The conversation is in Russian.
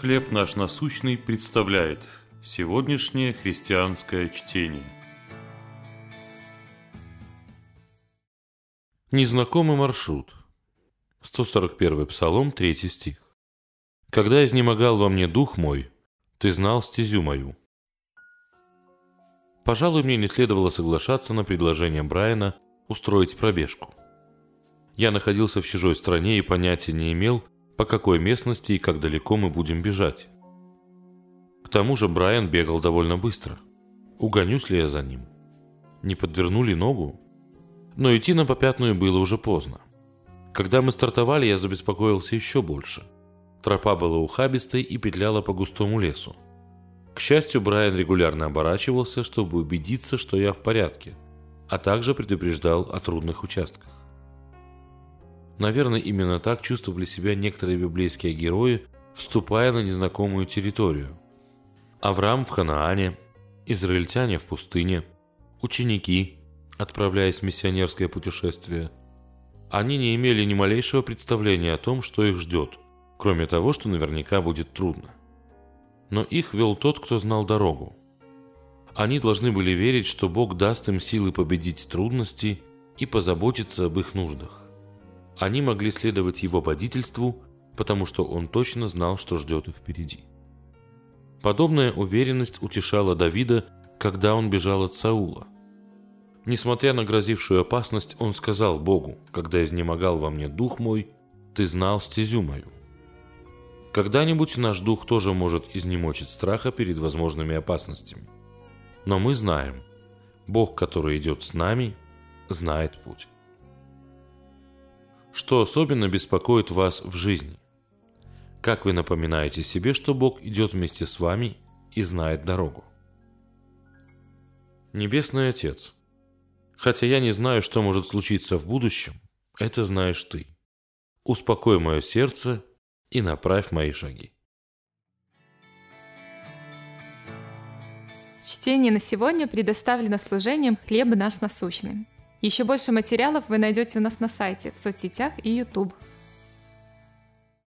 «Хлеб наш насущный» представляет сегодняшнее христианское чтение. Незнакомый маршрут. 141 Псалом, 3 стих. «Когда изнемогал во мне дух мой, ты знал стезю мою». Пожалуй, мне не следовало соглашаться на предложение Брайана устроить пробежку. Я находился в чужой стране и понятия не имел, по какой местности и как далеко мы будем бежать. К тому же Брайан бегал довольно быстро. Угонюсь ли я за ним? Не подвернули ногу? Но идти на попятную было уже поздно. Когда мы стартовали, я забеспокоился еще больше. Тропа была ухабистой и петляла по густому лесу. К счастью, Брайан регулярно оборачивался, чтобы убедиться, что я в порядке, а также предупреждал о трудных участках. Наверное, именно так чувствовали себя некоторые библейские герои, вступая на незнакомую территорию. Авраам в Ханаане, израильтяне в пустыне, ученики, отправляясь в миссионерское путешествие. Они не имели ни малейшего представления о том, что их ждет, кроме того, что наверняка будет трудно. Но их вел тот, кто знал дорогу. Они должны были верить, что Бог даст им силы победить трудности и позаботиться об их нуждах. Они могли следовать его водительству, потому что он точно знал, что ждет их впереди. Подобная уверенность утешала Давида, когда он бежал от Саула. Несмотря на грозившую опасность, он сказал Богу, когда изнемогал во мне дух мой, ты знал стезю мою. Когда-нибудь наш дух тоже может изнемочь от страха перед возможными опасностями. Но мы знаем, Бог, который идет с нами, знает путь. Что особенно беспокоит вас в жизни? Как вы напоминаете себе, что Бог идет вместе с вами и знает дорогу? Небесный Отец, хотя я не знаю, что может случиться в будущем, это знаешь Ты. Успокой мое сердце и направь мои шаги. Чтение на сегодня предоставлено служением «Хлеб наш насущный». Еще больше материалов вы найдете у нас на сайте, в соцсетях и YouTube.